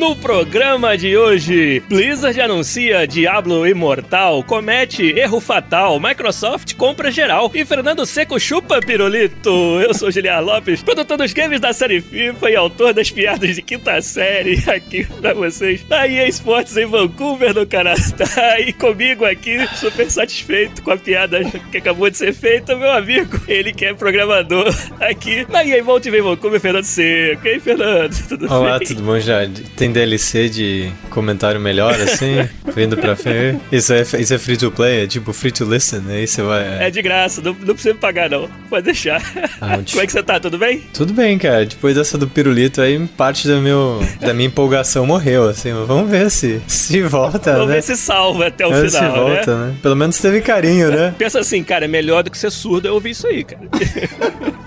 No programa de hoje, Blizzard anuncia Diablo Imortal, comete erro fatal, Microsoft compra geral e Fernando Seco chupa pirulito. Eu sou Julián Lopes, produtor dos games da série FIFA e autor das piadas de quinta série aqui pra vocês. A EA Sports em Vancouver, no Canadá. E comigo aqui, super satisfeito com a piada que acabou de ser feita, meu amigo. Ele que é programador aqui na EA Volte vem Vancouver, Fernando Seco. E aí, Fernando? Tudo Olá, bem? tudo bom já? Tem DLC de comentário melhor, assim? Vindo pra frente? Isso é, isso é free to play? É tipo free to listen? Aí você vai... É de graça, não, não precisa me pagar, não. Pode deixar. Ouch. Como é que você tá? Tudo bem? Tudo bem, cara. Depois dessa do pirulito aí, parte do meu, da minha empolgação morreu, assim. Vamos ver se, se volta, Vamos né? ver se salva até o Vamos final, se volta, né? né? Pelo menos teve carinho, né? Pensa assim, cara, é melhor do que ser surdo eu ouvir isso aí, cara.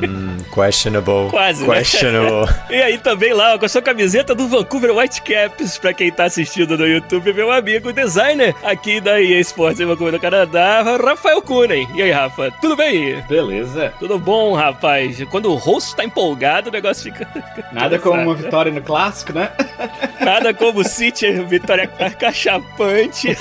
Questionable. Quase, né? Questionable. E aí também lá, ó, com a sua camiseta do Vancouver Whitecaps, pra quem tá assistindo no YouTube, meu amigo designer aqui da EA Sports em Vancouver, no Canadá, Rafael Kunen. E aí, Rafa, tudo bem? Beleza. Tudo bom, rapaz? Quando o host tá empolgado, o negócio fica... Nada como uma vitória no clássico, né? Nada como o City, vitória cachapante.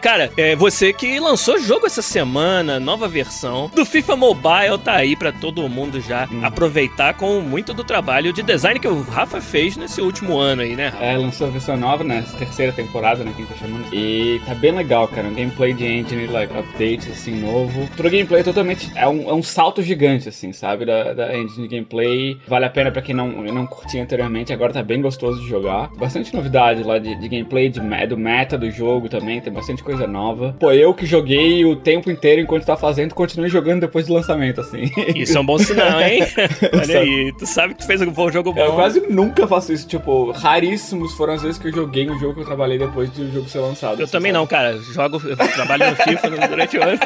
Cara, é você que lançou jogo essa semana, nova versão do FIFA Mobile, tá aí pra todo mundo já aproveitar com muito do trabalho de design que o Rafa fez nesse último ano aí, né, Rafa? É, lançou a versão nova, né? Terceira temporada, né? Quem tá chamando. E tá bem legal, cara. Um gameplay de engine, like, updates, assim, novo. Pro gameplay totalmente. É um, é um salto gigante, assim, sabe? Da, da engine de gameplay. Vale a pena pra quem não, não curtia anteriormente. Agora tá bem gostoso de jogar. Bastante novidade lá de, de gameplay, de, do meta do jogo também. Tem bastante coisa nova. Pô, eu que joguei o tempo inteiro enquanto tá fazendo, continuei jogando depois do lançamento, assim. Isso é um bom sinal, hein? Olha aí, tu sabe que tu fez um bom jogo bom. Eu quase nunca faço isso, tipo, raríssimos foram as vezes que eu joguei um jogo que eu trabalhei depois do jogo ser lançado. Eu também sabe? não, cara. Jogo, eu trabalho no FIFA durante o ano.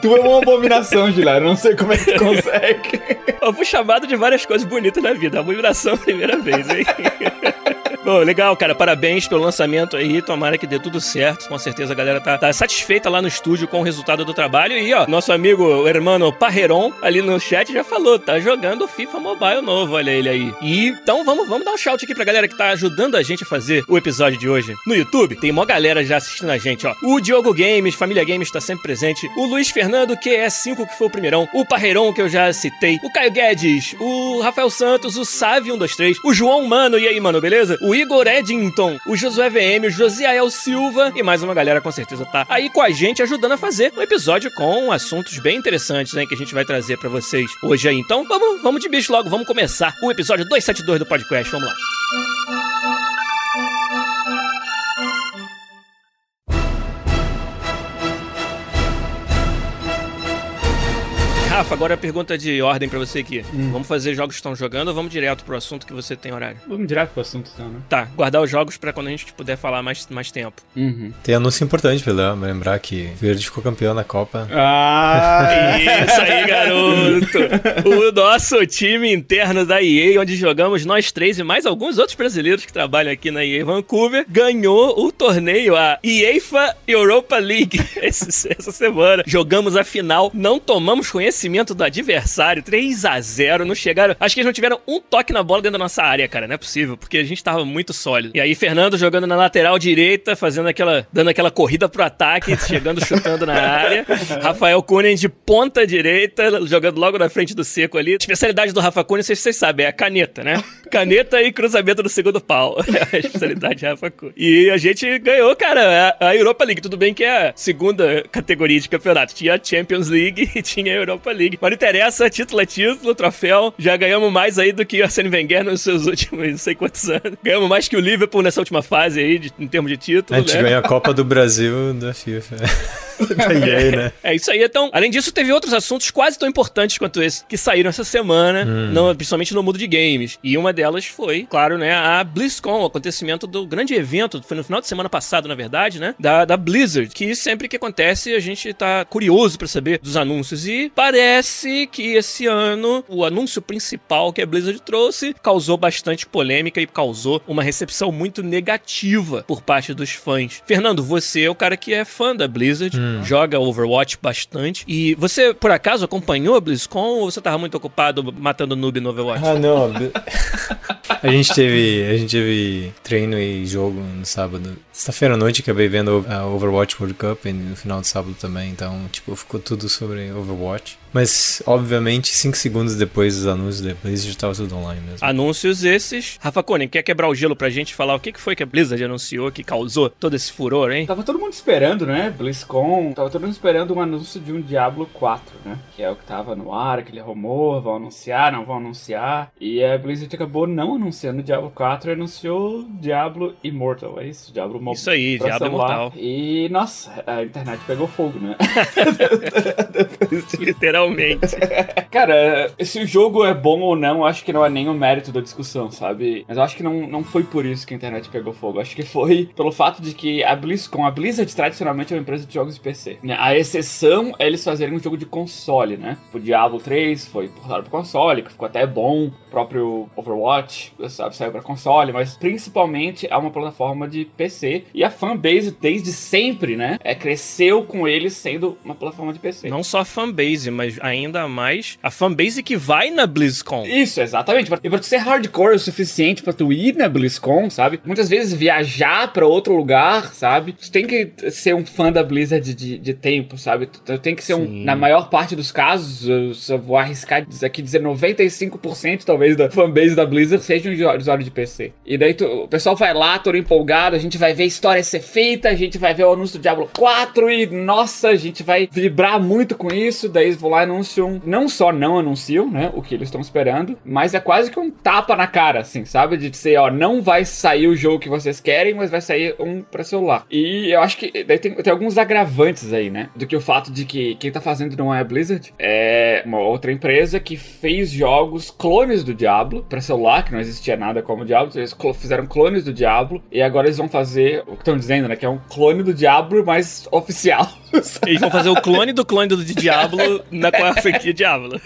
Tu é uma abominação, Gilar, eu não sei como é que tu consegue. Eu fui chamado de várias coisas bonitas na vida. Abominação a primeira vez, hein? Bom, legal, cara. Parabéns pelo lançamento aí. Tomara que dê tudo certo. Com certeza a galera tá, tá satisfeita lá no estúdio com o resultado do trabalho. E, ó, nosso amigo, o hermano Parreiron, ali no chat já falou, tá jogando FIFA Mobile novo, olha ele aí. E então vamos, vamos dar um shout aqui pra galera que tá ajudando a gente a fazer o episódio de hoje. No YouTube, tem mó galera já assistindo a gente, ó. O Diogo Games, Família Games tá sempre presente. O Luiz Fernando, que é 5, que foi o primeirão. O Parreiron, que eu já citei. O Caio Guedes. O Rafael Santos. O Sávio 123. O João Mano. E aí, mano, beleza? O Igor Eddington. O Josué VM. O Josiael Silva. E mais uma galera, com certeza, tá aí com a gente, ajudando a fazer um episódio com assuntos bem interessantes, né? Que a gente vai trazer pra vocês hoje aí. Então, vamos, vamos de bicho logo. Vamos começar o episódio 272 do podcast. Vamos lá. Rafa, agora a pergunta de ordem pra você aqui. Vamos fazer jogos que estão jogando ou vamos direto pro assunto que você tem horário? Vamos direto pro assunto então, né? Tá, guardar os jogos pra quando a gente puder falar mais, mais tempo. Uhum. Tem anúncio importante pra lembrar que Verde ficou campeão na Copa. Ah! Isso aí, garoto! O nosso time interno da EA, onde jogamos nós três e mais alguns outros brasileiros que trabalham aqui na EA Vancouver, ganhou o torneio, a EAFA Europa League, essa semana. Jogamos a final, não tomamos conhecimento do adversário, 3 a 0 não chegaram... Acho que eles não tiveram um toque na bola dentro da nossa área, cara, não é possível, porque a gente tava muito sólido. E aí, Fernando jogando na lateral direita, fazendo aquela... dando aquela corrida pro ataque, chegando, chutando na área. Rafael Kunen de ponta direita, jogando logo na frente do seco ali. A especialidade do Rafa Kunen, vocês, vocês sabem, é a caneta, né? Caneta e cruzamento no segundo pau. É a especialidade de Rafa Kunen. E a gente ganhou, cara, a, a Europa League. Tudo bem que é a segunda categoria de campeonato. Tinha a Champions League e tinha a Europa League. Mas não interessa, título é título, troféu. Já ganhamos mais aí do que o Arsene Wenger nos seus últimos não sei quantos anos. Ganhamos mais que o Liverpool nessa última fase aí, de- em termos de título, A gente né? ganhou a Copa do Brasil da FIFA. EA, né? É isso aí. Então, além disso, teve outros assuntos quase tão importantes quanto esse que saíram essa semana, no- principalmente no mundo de games. E uma delas foi, claro, né, a BlizzCon, o acontecimento do grande evento, foi no final de semana passado, na verdade, né, da, da Blizzard, que sempre que acontece a gente tá curioso pra saber dos anúncios. E parece que esse ano o anúncio principal que a Blizzard trouxe causou bastante polêmica e causou uma recepção muito negativa por parte dos fãs. Fernando, você é o cara que é fã da Blizzard, joga Overwatch bastante. E você, por acaso, acompanhou a BlizzCon ou você tava muito ocupado matando noob no Overwatch? Ah, não. A gente teve, a gente teve treino e jogo no sábado. Sexta-feira à noite acabei vendo a Overwatch World Cup e no final de sábado também, então, tipo, ficou tudo sobre Overwatch. Mas, obviamente, 5 segundos depois dos anúncios da Blizzard tava tudo online mesmo. Anúncios esses. Rafa Koenig, quer quebrar o gelo pra gente falar o que foi que a Blizzard anunciou que causou todo esse furor, hein? Tava todo mundo esperando, né? BlizzCon. Tava todo mundo esperando um anúncio de um Diablo 4, né? Que é o que tava no ar, aquele rumor, vão anunciar, não vão anunciar. E a Blizzard acabou não anunciando o Diablo 4 e anunciou Diablo Immortal, é isso? Diablo Isso aí, celular. Imortal. E, nossa, a internet pegou fogo, né? Literalmente. Cara, se o jogo é bom ou não, eu acho que não é nem o mérito da discussão, sabe? Mas eu acho que não, não foi por isso que a internet pegou fogo. Eu acho que foi pelo fato de que a BlizzCon, a Blizzard tradicionalmente é uma empresa de jogos de PC. né? A exceção é eles fazerem um jogo de console, né? O Diablo 3 foi portado pro console, que ficou até bom. Próprio Overwatch, sabe, saiu pra console, mas principalmente é uma plataforma de PC. E a fanbase, desde sempre, né? É, cresceu com eles sendo uma plataforma de PC. Não só a fanbase, mas ainda mais a fanbase que vai na BlizzCon. Isso, exatamente. E pra tu ser hardcore o suficiente pra tu ir na BlizzCon, sabe? Muitas vezes viajar pra outro lugar, sabe? Tu tem que ser um fã da Blizzard de, de tempo, sabe? Tu, tu tem que ser um. Sim. Na maior parte dos casos, eu só vou arriscar aqui dizer 95% talvez da fanbase da Blizzard seja um usuário de PC. E daí tu- o pessoal vai lá, todo empolgado, a gente vai ver história ser feita, a gente vai ver o anúncio do Diablo 4 e nossa, a gente vai vibrar muito com isso. Daí eles vão lá e anunciam. Não só não anunciam, né? O que eles estão esperando, mas é quase que um tapa na cara, assim, sabe? De dizer, ó, não vai sair o jogo que vocês querem, mas vai sair um pra celular. E eu acho que daí tem, tem alguns agravantes aí, né? Do que o fato de que quem tá fazendo não é a Blizzard, é uma outra empresa que fez jogos clones do Diablo pra celular, que não existia nada como o Diablo. Eles fizeram clones do Diablo e agora eles vão fazer o que estão dizendo, né? Que é um clone do Diablo, mas oficial. Eles vão fazer o clone do clone do Diablo na com a franquia Diablo.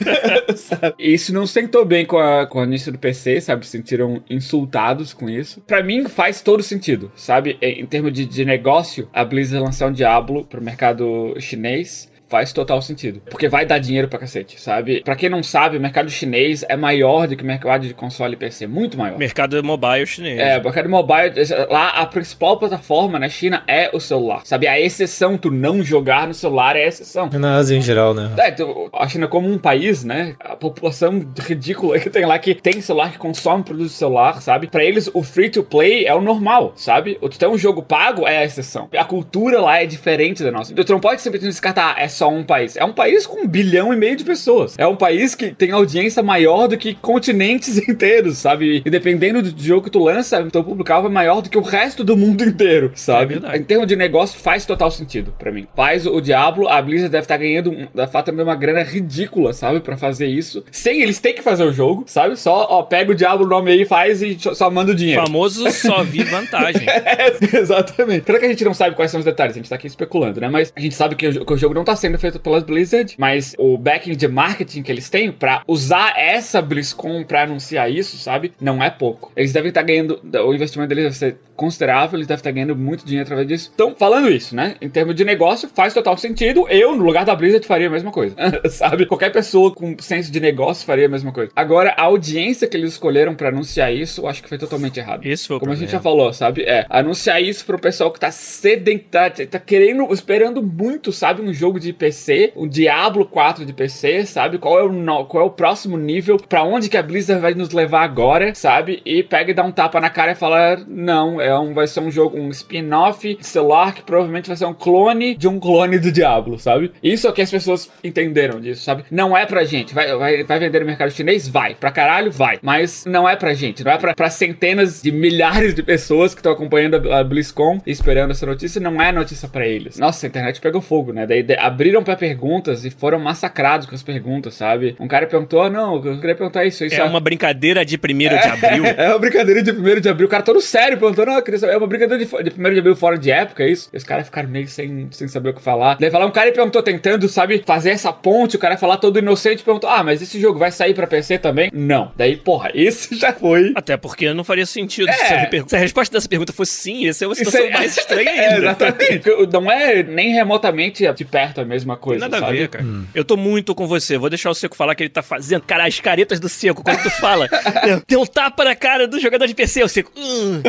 E Isso não sentou bem com a, com a início do PC, sabe? Se sentiram insultados com isso. Pra mim faz todo sentido, sabe? Em, em termos de, de negócio, a Blizzard lançar um Diablo pro mercado chinês. Faz total sentido. Porque vai dar dinheiro pra cacete, sabe? Pra quem não sabe, o mercado chinês é maior do que o mercado de console e PC. Muito maior. Mercado mobile chinês. É, o mercado mobile, lá a principal plataforma na China é o celular. Sabe? A exceção, tu não jogar no celular é a exceção. Na Ásia em geral, né? É, tu- a China como um país, né? A população ridícula que tem lá que tem celular que consome produto de celular, sabe? Pra eles o free to play é o normal, sabe? O tu tem um jogo pago é a exceção. A cultura lá é diferente da nossa. Então, tu não pode simplesmente descartar, ah, é só um país. É um país com um bilhão e meio de pessoas. É um país que tem audiência maior do que continentes inteiros, sabe? E dependendo do jogo que tu lança, o teu público-alvo é maior do que o resto do mundo inteiro, sabe? É em termos de negócio, faz total sentido pra mim. Faz o Diablo, a Blizzard deve estar ganhando, um- deve estar também uma grana ridícula, sabe? Pra fazer isso. Sem eles têm que fazer o jogo, sabe? Só, ó, pega o Diablo no nome aí, faz e só- manda o dinheiro. Famoso só vi vantagem. É, exatamente. Será que a gente não sabe quais são os detalhes? A gente tá aqui especulando, né? Mas a gente sabe que o, que o jogo não tá sendo feito pelas Blizzard, mas o backing de marketing que eles têm pra usar essa BlizzCon pra anunciar isso, sabe? Não é pouco. Eles devem estar ganhando, o investimento deles deve ser considerável, eles devem estar ganhando muito dinheiro através disso. Então, falando isso, né? Em termos de negócio, faz total sentido. Eu, no lugar da Blizzard, faria a mesma coisa, sabe? Qualquer pessoa com senso de negócio faria a mesma coisa. Agora, a audiência que eles escolheram pra anunciar isso, eu acho que foi totalmente errado. Esse foi Como a gente já falou, sabe? É, anunciar isso pro pessoal que tá sedento, tá, tá querendo, esperando muito, sabe? Um jogo de PC, um Diablo 4 de PC, sabe? Qual é o, qual é o próximo nível, pra onde que a Blizzard vai nos levar agora, sabe? E pega e dá um tapa na cara e fala, não, é, é um, vai ser um jogo, um spin-off de celular que provavelmente vai ser um clone de um clone do Diablo, sabe? Isso é o que as pessoas entenderam disso, sabe? Não é pra gente. Vai, vai, vai vender no mercado chinês? Vai. Pra caralho? Vai. Mas não é pra gente. Não é pra, pra centenas de milhares de pessoas que estão acompanhando a, a BlizzCon e esperando essa notícia. Não é notícia pra eles. Nossa, a internet pegou fogo, né? Daí de, abriram pra perguntas e foram massacrados com as perguntas, sabe? Um cara perguntou, ah, não, eu queria perguntar isso. isso é uma brincadeira de 1 de abril. é uma brincadeira de 1 de abril. O cara todo sério perguntou, não, eu queria saber, é uma brincadeira de, de 1 de abril fora de época, é isso? E os caras ficaram meio sem, sem saber o que falar. Daí falar, um cara perguntou, tentando, sabe, fazer essa ponte, o cara falar todo inocente, perguntou, ah, mas esse jogo vai sair pra PC também? Não. Daí, porra, esse já foi. Até porque não faria sentido. É. Se, a se, a resposta dessa pergunta fosse sim, essa é uma situação é... mais estranha ainda. É, exatamente. não é nem remotamente de perto a mesma coisa, Nada sabe? a ver, cara. Hum. Eu tô muito com você. Vou deixar o Seco falar que ele tá fazendo. Cara, as caretas do Seco, quando tu fala, tem um tapa na cara do jogador de PC, o Seco. Hum.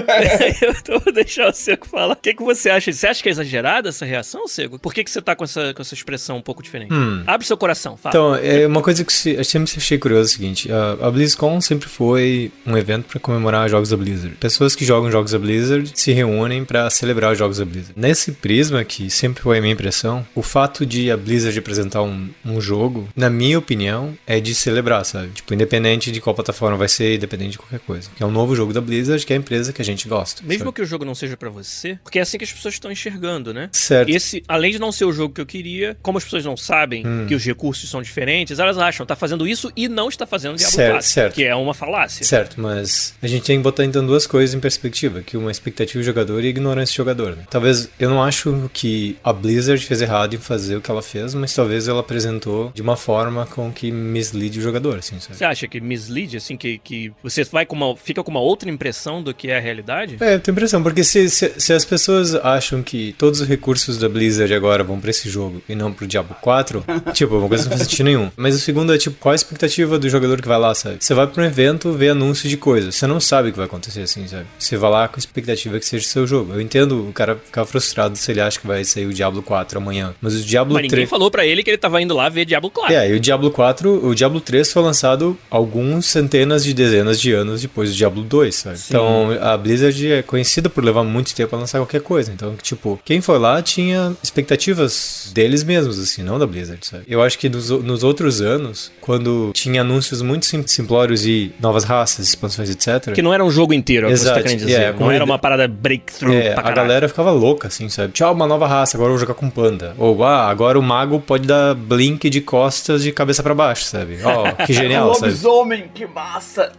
eu vou deixar o Seco falar. O que, que você acha? Você acha que é exagerada essa reação, Seco? Por que, que você tá com essa, com essa expressão um pouco diferente? Hum. Abre seu coração, fala. Então, é uma coisa que se, eu sempre achei curioso é o seguinte: a, a BlizzCon sempre foi um evento para comemorar jogos da Blizzard. Pessoas que jogam jogos da Blizzard se reúnem para celebrar os jogos da Blizzard. Nesse prisma, que sempre foi a minha impressão, o fato de a Blizzard apresentar um, um jogo, na minha opinião, é de celebrar, sabe? Tipo, independente de qual plataforma vai ser, independente de qualquer coisa. Que é um novo jogo da Blizzard, que é a empresa que a gente gosta. Mesmo sabe? que o jogo não seja para você, porque é assim que as pessoas estão enxergando, né? Certo. Esse, além de não ser o jogo que eu queria, como as pessoas não sabem hum. que os recursos são diferentes, elas acham, tá fazendo isso e não está fazendo Diablo certo, 4, certo. que é uma falácia. Certo, mas a gente tem que botar então duas coisas em perspectiva, que uma expectativa do jogador e ignorância do jogador. Né? Talvez, eu não acho que a Blizzard fez errado em fazer o que ela fez, mas talvez ela apresentou de uma forma com que mislead o jogador, assim, sabe? Você acha que mislead, assim, que, que você vai com uma, fica com uma outra impressão do que é a realidade? É, eu tenho impressão, porque se, se, se as pessoas acham que todos os recursos da Blizzard agora vão pra esse jogo e não pro Diablo 4, tipo, uma coisa que não faz sentido nenhum. Mas o segundo é, tipo, qual a expectativa do jogador que vai lá, sabe? Você vai pra um evento ver anúncio de coisas, você não sabe o que vai acontecer assim, sabe? Você vai lá com a expectativa que seja seu jogo. Eu entendo o cara ficar frustrado se ele acha que vai sair o Diablo 4 amanhã, mas o Diablo mas 3... ninguém falou para ele que ele tava indo lá ver Diablo 4. É, e o Diablo 4, o Diablo 3 foi lançado alguns centenas de dezenas de anos depois do Diablo 2, sabe? Sim. Então, a Blizzard é conhecida por levar muito tempo pra lançar qualquer coisa. Então, tipo, quem foi lá tinha expectativas deles mesmos, assim, não da Blizzard, sabe? Eu acho que nos, nos outros anos, quando tinha anúncios muito sim, simplórios e novas raças, expansões, etc. Que não era um jogo inteiro, é que tá querendo dizer. É, não era uma parada breakthrough. É, a galera ficava louca, assim, sabe? Tchau, uma nova raça, agora eu vou jogar com panda. Ou, ah, agora o mago pode dar blink de costas de cabeça para baixo, sabe? Ó, oh, que genial, sabe? Lobisomem, que massa!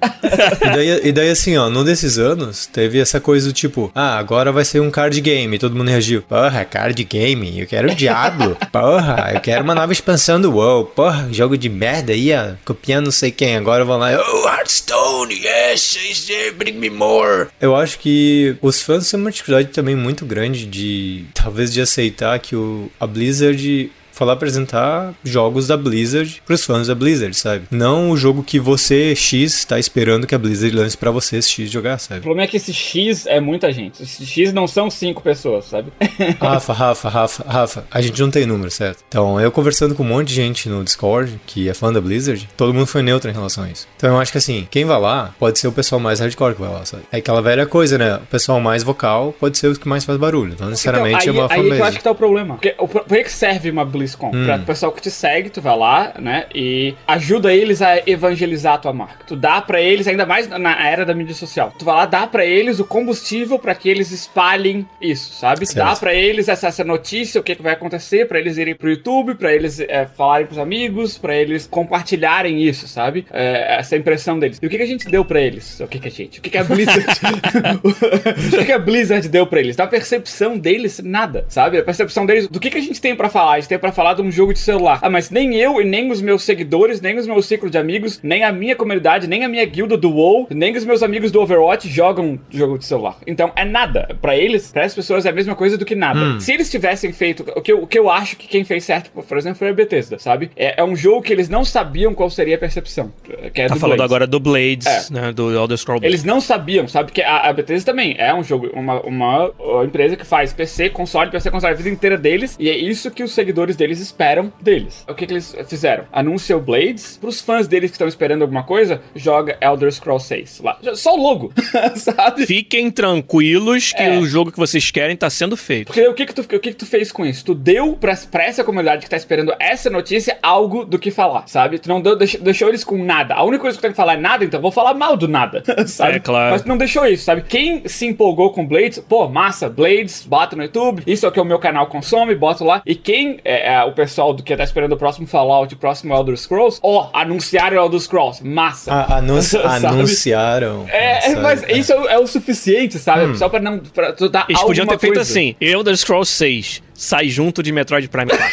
e, daí, e daí, assim, ó, num desses anos, teve essa coisa do tipo, ah, agora vai ser um card game. Todo mundo reagiu. Porra, card game, eu quero o Diablo. Porra, eu quero uma nova expansão do WoW. Porra, jogo de merda aí, ó, copiando não sei quem. Agora vão lá, oh, Hearthstone, yes, bring me more. Eu acho que os fãs têm uma dificuldade também muito grande de, talvez, de aceitar que o, a Blizzard falar apresentar jogos da Blizzard pros fãs da Blizzard, sabe? Não o jogo que você, X, tá esperando que a Blizzard lance para você, X, jogar, sabe? O problema é que esse X é muita gente. Esse X não são cinco pessoas, sabe? Rafa, Rafa, Rafa, Rafa, a gente não tem número, certo? Então, eu conversando com um monte de gente no Discord, que é fã da Blizzard, todo mundo foi neutro em relação a isso. Então, eu acho que assim, quem vai lá pode ser o pessoal mais hardcore que vai lá, sabe? É aquela velha coisa, né? O pessoal mais vocal pode ser o que mais faz barulho. Não necessariamente então, aí, é uma fanbase. Aí que eu acho que tá o problema. Porque, por que serve uma BlizzCon? Hum. Pra o pessoal que te segue, tu vai lá, né? E ajuda eles a evangelizar a tua marca. Tu dá para eles, ainda mais na era da mídia social. Tu vai lá, dá para eles o combustível para que eles espalhem isso, sabe? Certo. Dá para eles essa, essa, notícia, o que, que vai acontecer, para eles irem pro YouTube, para eles é, falarem pros amigos, para eles compartilharem isso, sabe? É, essa impressão deles. E o que, que a gente deu para eles? O que, que a gente? O que, que a Blizzard. o que, que a Blizzard deu para eles? Da percepção deles, nada, sabe? A percepção deles. Do que, que a gente tem para falar? A gente tem para falar de um jogo de celular. Ah, mas nem eu e nem os meus seguidores, nem os meus ciclos de amigos, nem a minha comunidade, nem a minha guilda do WoW, nem os meus amigos do Overwatch jogam jogo de celular. Então é nada. Para eles, para as pessoas é a mesma coisa do que nada. Hum. Se eles tivessem feito o que, eu, o que eu acho que quem fez certo, por exemplo, foi a Bethesda, sabe? É, é um jogo que eles não sabiam qual seria a percepção. Que é tá falando Blades. agora do Blades, é. né? Do Elder Scrolls. Eles não sabiam, sabe? Que a, a Bethesda também é um jogo, uma, uma, uma empresa que faz PC, console, PC, console, a vida inteira deles. E é isso que os seguidores deles esperam deles. O que, que eles fizeram? Anuncia o Blades. Pros fãs deles que estão esperando alguma coisa, joga Elder Scrolls 6 lá. Só o logo, sabe? Fiquem tranquilos que É. o jogo que vocês querem tá sendo feito. Porque o que que tu, o que que tu fez com isso? Tu deu pra, pra essa comunidade que tá esperando essa notícia algo do que falar, sabe? Tu não deu, deixou, deixou eles com nada. A única coisa que tu tem que falar é nada, então vou falar mal do nada, sabe? É, claro. Mas tu não deixou isso, sabe? Quem se empolgou com Blades, pô, massa, Blades, bota no YouTube, isso é o que o meu canal consome, boto lá. E quem é, é o pessoal do que tá esperando o próximo Fallout, o próximo Elder Scrolls, ó, anunciaram o Elder Scrolls, massa. Ah, anun- Sabe? anunciaram. É, sabe? mas isso é, o- é o suficiente, sabe? Hum. Só pra não. Pra tu dar Eles podiam ter feito coisa. assim: Elder Scrolls 6 sai junto de Metroid Prime 4.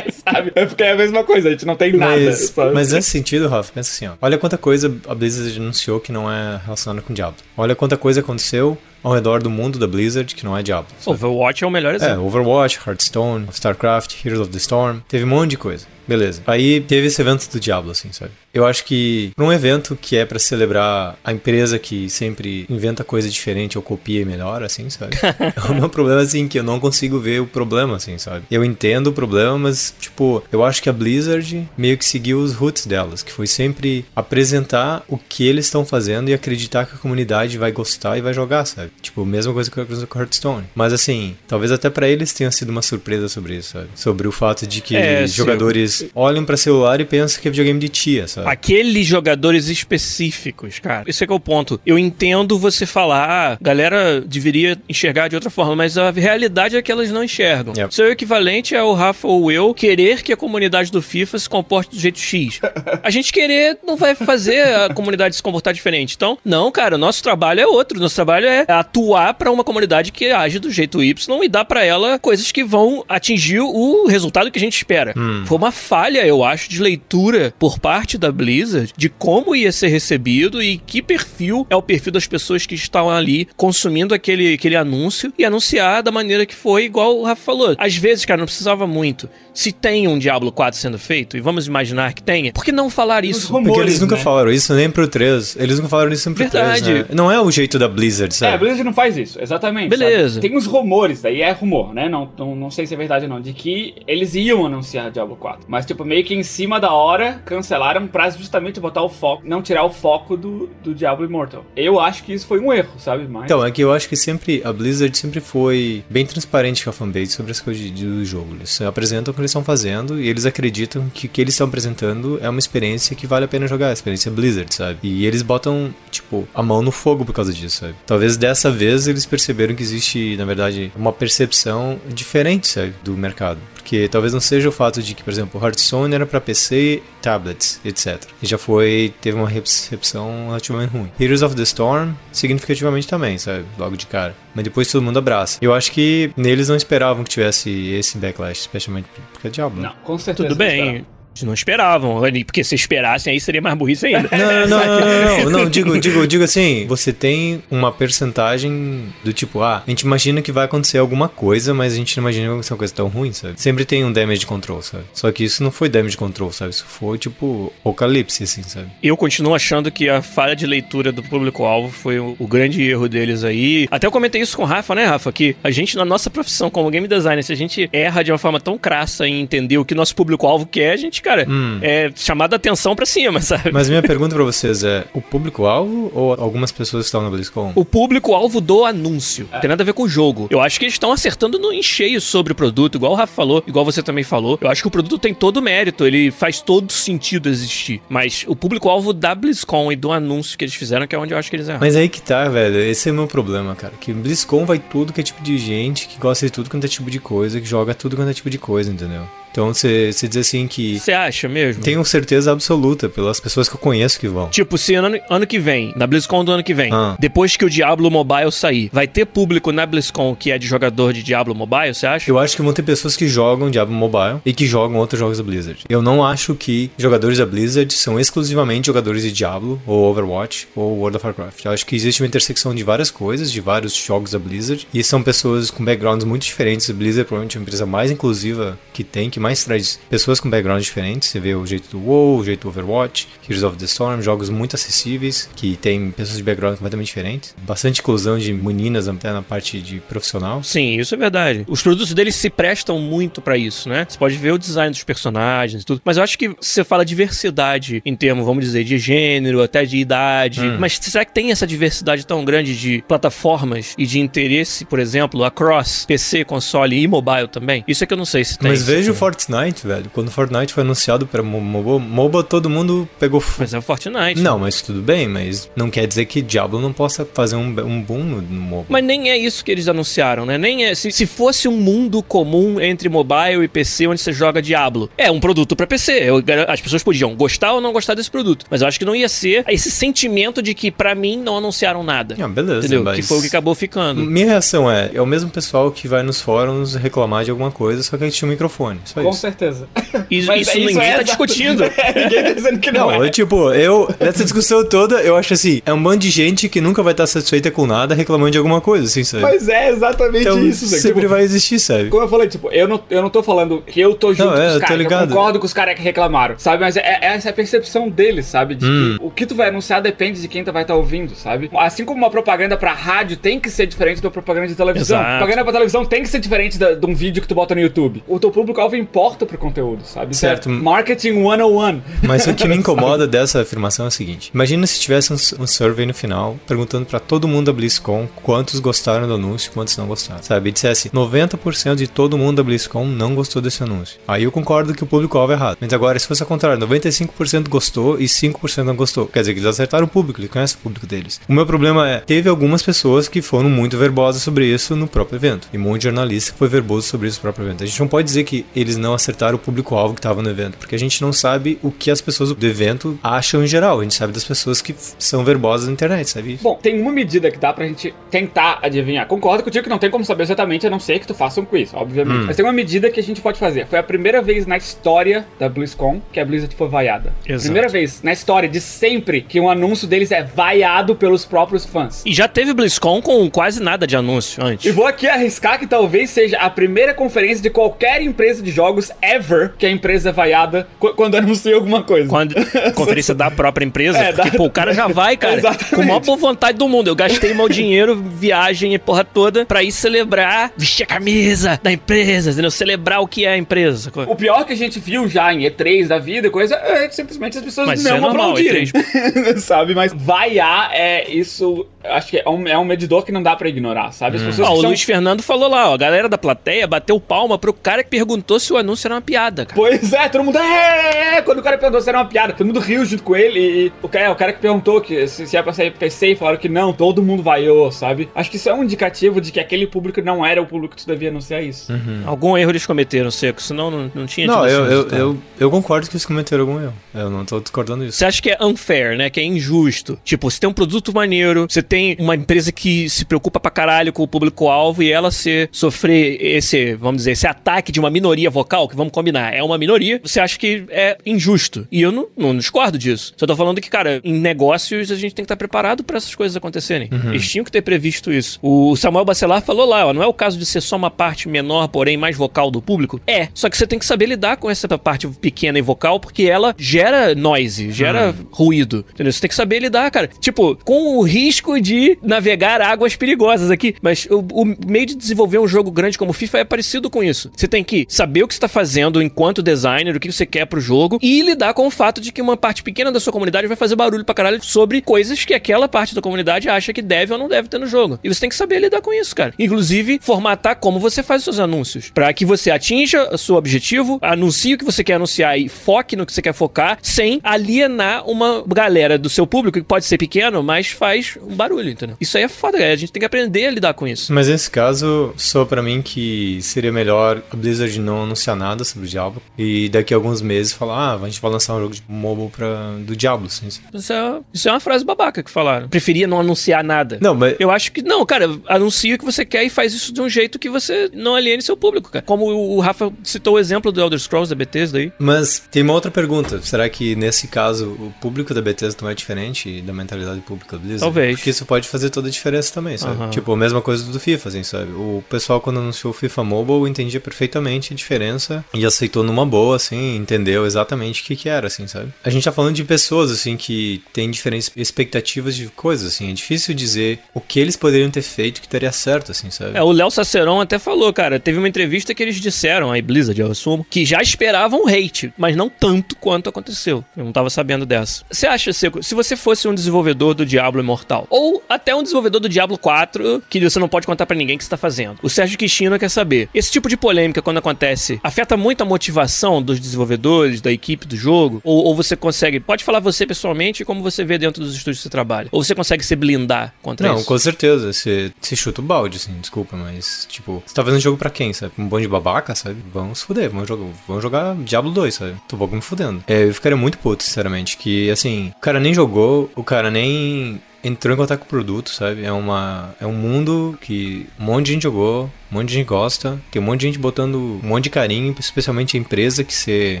sabe? É porque é a mesma coisa, a gente não tem nada. Mas, sabe? mas nesse sentido, Rafa, pensa assim, ó. Olha quanta coisa a Blizzard anunciou que não é relacionada com Diablo. Olha quanta coisa aconteceu ao redor do mundo da Blizzard que não é Diablo. sabe? Overwatch é o melhor É, exemplo. Overwatch, Hearthstone, StarCraft, Heroes of the Storm, teve um monte de coisa. Beleza. Aí teve esse evento do Diablo, assim, sabe? Eu acho que pra um evento que é pra celebrar a empresa que sempre inventa coisa diferente ou copia e melhora, assim, sabe? o meu problema, assim, que eu não consigo ver o problema, assim, sabe? Eu entendo o problema, mas, tipo, eu acho que a Blizzard meio que seguiu os roots delas, que foi sempre apresentar o que eles estão fazendo e acreditar que a comunidade vai gostar e vai jogar, sabe? Tipo, mesma coisa que aconteceu com Hearthstone. Mas, assim, talvez até pra eles tenha sido uma surpresa sobre isso, sabe? Sobre o fato de que É, sim. jogadores olham pra celular e pensam que é videogame de tia, sabe? Aqueles jogadores específicos, cara. Esse é que é o ponto. Eu entendo você falar, ah, galera deveria enxergar de outra forma, mas a realidade é que elas não enxergam. Yep. Seu equivalente é o Rafa ou eu querer que a comunidade do FIFA se comporte do jeito X. A gente querer não vai fazer a comunidade se comportar diferente. Então, não, cara, o nosso trabalho é outro. Nosso trabalho é atuar pra uma comunidade que age do jeito Y e dar pra ela coisas que vão atingir o resultado que a gente espera. Foi uma falha, eu acho, de leitura por parte da Blizzard de como ia ser recebido e que perfil é o perfil das pessoas que estão ali consumindo aquele, aquele anúncio e anunciar da maneira que foi, igual o Rafa falou. Às vezes, cara, não precisava muito. Se tem um Diablo 4 sendo feito, e vamos imaginar que tenha, por que não falar isso? rumores, Porque eles nunca né? falaram isso nem pro 3. Eles nunca falaram isso nem pro Verdade. 3, né? Não é o jeito da Blizzard, É, a sabe? Blizzard não faz isso, exatamente. Beleza. sabe? Tem uns rumores, daí é rumor, né? Não, não, não sei se é verdade ou não, de que eles iam anunciar Diablo 4. Mas, tipo, meio que em cima da hora, cancelaram pra justamente botar o foco, não tirar o foco do, do Diablo Immortal. Eu acho que isso foi um erro, sabe? Mas. Então, é que eu acho que sempre a Blizzard sempre foi bem transparente com a fanbase sobre as coisas do jogo. Eles apresentam o que eles estão fazendo e eles acreditam que o que eles estão apresentando é uma experiência que vale a pena jogar, a experiência Blizzard, sabe? E eles botam, tipo, a mão no fogo por causa disso, sabe? Talvez dessa vez eles perceberam que existe, na verdade, uma percepção diferente, sabe, do mercado. Porque talvez não seja o fato de que, por exemplo, Hearthstone era pra PC, tablets, etc. E já foi, teve uma recepção relativamente ruim. Heroes of the Storm, significativamente também, sabe? Logo de cara. Mas depois todo mundo abraça. Eu acho que neles não esperavam que tivesse esse backlash, especialmente porque é Diablo. né? Não, com certeza. Tudo não bem. Não esperavam, porque se esperassem aí seria mais burrice ainda. Não, não, não, não, digo, digo, digo assim, você tem uma percentagem do tipo, ah, a gente imagina que vai acontecer alguma coisa, mas a gente não imagina que vai acontecer uma coisa tão ruim, sabe? Sempre tem um damage control, sabe? Só que isso não foi damage control, sabe? Isso foi, tipo, apocalipse, assim, sabe? Eu continuo achando que a falha de leitura do público-alvo foi o, o grande erro deles aí. Até eu comentei isso com o Rafa, né, Rafa? Que a gente, na nossa profissão como game designer, se a gente erra de uma forma tão crassa em entender o que nosso público-alvo quer, a gente, cara, Hum. é chamada atenção pra cima, sabe? Mas minha pergunta pra vocês é, o público-alvo ou algumas pessoas que estão na BlizzCon? O público-alvo do anúncio. Não tem nada a ver com o jogo. Eu acho que eles estão acertando no encheio sobre o produto, igual o Rafa falou, igual você também falou. Eu acho que o produto tem todo o mérito, ele faz todo sentido existir. Mas o público-alvo da BlizzCon e do anúncio que eles fizeram, que é onde eu acho que eles erram. Mas aí que tá, velho. Esse é o meu problema, cara. Que BlizzCon vai tudo que é tipo de gente, que gosta de tudo quanto é tipo de coisa, que joga tudo quanto é tipo de coisa, entendeu? Então você diz assim que Você acha mesmo? tenho certeza absoluta pelas pessoas que eu conheço que vão. Tipo, se ano, ano que vem, na BlizzCon do ano que vem, Ah. depois que o Diablo Mobile sair, vai ter público na BlizzCon que é de jogador de Diablo Mobile, você acha? Eu acho que vão ter pessoas que jogam Diablo Mobile e que jogam outros jogos da Blizzard. Eu não acho que jogadores da Blizzard são exclusivamente jogadores de Diablo, ou Overwatch, ou World of Warcraft. Eu acho que existe uma intersecção de várias coisas, de vários jogos da Blizzard, e são pessoas com backgrounds muito diferentes. A Blizzard provavelmente é a empresa mais inclusiva que tem, que mais traz pessoas com backgrounds diferentes. Você vê o jeito do WoW, o jeito do Overwatch, Heroes of the Storm, jogos muito acessíveis, que tem pessoas de background completamente diferentes. Bastante inclusão de meninas até na parte de profissional. Sim, isso é verdade. Os produtos deles se prestam muito pra isso, né? Você pode ver o design dos personagens e tudo. Mas eu acho que você fala diversidade em termos, vamos dizer, de gênero, até de idade. Hum. Mas será que tem essa diversidade tão grande de plataformas e de interesse, por exemplo, across PC, console e mobile também? Isso é que eu não sei se tem. Mas veja o. Fortnite, velho. Quando o Fortnite foi anunciado para MOBA, MOBA, todo mundo pegou fogo. Mas é o Fortnite. Não, mas tudo bem, mas não quer dizer que Diablo não possa fazer um, um boom no, no MOBA. Mas nem é isso que eles anunciaram, né? Nem é. Se, se fosse um mundo comum entre mobile e PC onde você joga Diablo, é um produto pra PC. Eu as pessoas podiam gostar ou não gostar desse produto. Mas eu acho que não ia ser esse sentimento de que, pra mim, não anunciaram nada. Ah, beleza, entendeu? mas... Que foi o que acabou ficando. Minha reação é, é o mesmo pessoal que vai nos fóruns reclamar de alguma coisa, só que a gente tinha um microfone, só Com certeza. Isso, Mas isso isso ninguém é tá discutindo. Ninguém tá dizendo que não, Não, é. eu, tipo, eu, nessa discussão toda, eu acho assim, é um bando de gente que nunca vai estar satisfeita com nada reclamando de alguma coisa, assim, sabe? Mas é exatamente então, isso, Zé. sempre Tipo, vai existir, sabe? Como eu falei, tipo, eu não, eu não tô falando que eu tô junto Não, é, com os caras, eu concordo com os caras que reclamaram, sabe? Mas é, é- essa é a percepção deles, sabe? De Hum. que o que tu vai anunciar depende de quem tu vai estar ouvindo, sabe? Assim como uma propaganda pra rádio tem que ser diferente da propaganda de televisão. Exato. Propaganda pra televisão tem que ser diferente da- de um vídeo que tu bota no YouTube. O teu público-alvo importa pro conteúdo, sabe? É Certo. Marketing 101. Mas o que me incomoda dessa afirmação é o seguinte: imagina se tivesse um, um survey no final perguntando pra todo mundo da BlizzCon quantos gostaram do anúncio e quantos não gostaram. Sabe? E dissesse 90% de todo mundo da BlizzCon não gostou desse anúncio. Aí eu concordo que o público-alvo é errado. Mas agora, se fosse ao contrário, 95% gostou e 5% não gostou. Quer dizer que eles acertaram o público, eles conhecem o público deles. O meu problema é: teve algumas pessoas que foram muito verbosas sobre isso no próprio evento. E um monte de jornalista que foi verboso sobre isso no próprio evento. A gente não pode dizer que eles não acertaram o público-alvo que estava no evento, porque a gente não sabe o que as pessoas do evento acham em geral. A gente sabe das pessoas que são verbosas na internet, sabe? Bom, tem uma medida que dá pra gente tentar adivinhar. Concordo contigo que não tem como saber exatamente, a não ser que tu faça um quiz, obviamente. Hum. Mas tem uma medida que a gente pode fazer. Foi a primeira vez na história da BlizzCon que a Blizzard foi vaiada. Exato. Primeira vez na história de sempre que um anúncio deles é vaiado pelos próprios fãs. E já teve BlizzCon com quase nada de anúncio E antes. vou aqui arriscar que talvez seja a primeira conferência de qualquer empresa de jogos ever que a empresa é vaiada qu- quando anuncia alguma coisa. Quando conferência da própria empresa, É, porque da- pô, o cara já vai, cara, Exatamente. com a maior boa vontade do mundo. Eu gastei meu dinheiro, viagem e porra toda pra ir celebrar, vestir a camisa da empresa, entendeu? Celebrar o que é a empresa. O pior que a gente viu já em E3 da vida coisa é simplesmente as pessoas Mas não é normal, aplaudirem. sabe? Mas vaiar é isso. Acho que é um, é um medidor que não dá pra ignorar, sabe? As pessoas Ó, que o são- Luiz Fernando falou lá, ó, a galera da plateia bateu palma pro cara que perguntou se o anúncio era uma piada, cara. Pois é, todo mundo. É, é, quando o cara perguntou se era uma piada, todo mundo riu junto com ele. E, o, cara, o cara que perguntou que se, se é pra sair PC e falaram que não, todo mundo vaiou, sabe? Acho que isso é um indicativo de que aquele público não era o público que tu devia anunciar isso. Algum erro eles cometeram, Seco, senão não, não tinha Não, eu, eu, eu, eu concordo que eles cometeram algum erro. Eu não tô discordando disso. Você acha que é unfair, né? Que é injusto. Tipo, você tem um produto maneiro, você tem uma empresa que se preocupa pra caralho com o público-alvo e ela se sofrer esse, vamos dizer, esse ataque de uma minoria vocal, que vamos combinar, é uma minoria, você acha que é injusto. E eu não, não discordo disso. Só tô falando que, cara, em negócios a gente tem que estar preparado pra essas coisas acontecerem. Eles tinham que ter previsto isso. O Samuel Bacelar falou lá, ó, não é o caso de ser só uma parte menor, porém mais vocal do público. É, só que você tem que saber lidar com essa parte pequena e vocal, porque ela gera noise, gera ruído, entendeu? Você tem que saber lidar, cara. Tipo, com o risco de navegar águas perigosas aqui. Mas o, o meio de desenvolver um jogo grande como FIFA é parecido com isso. Você tem que saber o que você tá fazendo enquanto designer, o que você quer pro jogo, e lidar com o fato de que uma parte pequena da sua comunidade vai fazer barulho pra caralho sobre coisas que aquela parte da comunidade acha que deve ou não deve ter no jogo. E você tem que saber lidar com isso, cara. Inclusive, formatar como você faz os seus anúncios. Pra que você atinja o seu objetivo, anuncie o que você quer anunciar e foque no que você quer focar, sem alienar uma galera do seu público, que pode ser pequeno, mas faz um barulho, entendeu? Isso aí é foda, galera. A gente tem que aprender a lidar com isso. Mas nesse caso, só pra mim que seria melhor a Blizzard não anunciar nada sobre o Diablo e daqui a alguns meses falar, ah, a gente vai lançar um jogo de mobile pra, do Diablo, assim. Isso é, isso é uma frase babaca que falaram. Preferia não anunciar nada. Não, mas Eu acho que não, cara, anuncia o que você quer e faz isso de um jeito que você não aliene seu público, cara. Como o Rafa citou o exemplo do Elder Scrolls da Bethesda aí. Mas tem uma outra pergunta. Será que nesse caso o público da Bethesda não é diferente da mentalidade pública da Blizzard? Talvez. Porque isso pode fazer toda a diferença também, sabe? Aham. Tipo, a mesma coisa do FIFA, assim, sabe? O pessoal quando anunciou o FIFA Mobile entendia perfeitamente a diferença diferença e aceitou numa boa, assim, entendeu exatamente o que que era, assim, sabe? A gente tá falando de pessoas, assim, que têm diferentes expectativas de coisas, assim. É difícil dizer o que eles poderiam ter feito que teria certo, assim, sabe? É, o Léo Saceron até falou, cara, teve uma entrevista que eles disseram, aí Blizzard, eu assumo, que já esperavam hate, mas não tanto quanto aconteceu. Eu não tava sabendo dessa. Você acha, Seco, se você fosse um desenvolvedor do Diablo Imortal, ou até um desenvolvedor do Diablo 4, que você não pode contar para ninguém que você tá fazendo, o Sérgio Kishino quer saber, esse tipo de polêmica, quando acontece, afeta muito a motivação dos desenvolvedores, da equipe do jogo? Ou, ou você consegue, pode falar você pessoalmente como você vê dentro dos estúdios que você trabalha? Ou você consegue se blindar contra Não, isso? com certeza. Você, você chuta o balde, assim, desculpa, mas, tipo, você tá fazendo jogo pra quem, sabe? Um bando de babaca, sabe? Vamos se fuder, vamos jogar, vamos jogar Diablo 2, sabe? Tô pouco me fudendo. É, eu ficaria muito puto, sinceramente, que, assim, o cara nem jogou, o cara nem entrou em contato com o produto, sabe? É, uma, é um mundo que um monte de gente jogou, um monte de gente gosta, tem um monte de gente botando um monte de carinho, especialmente a empresa que você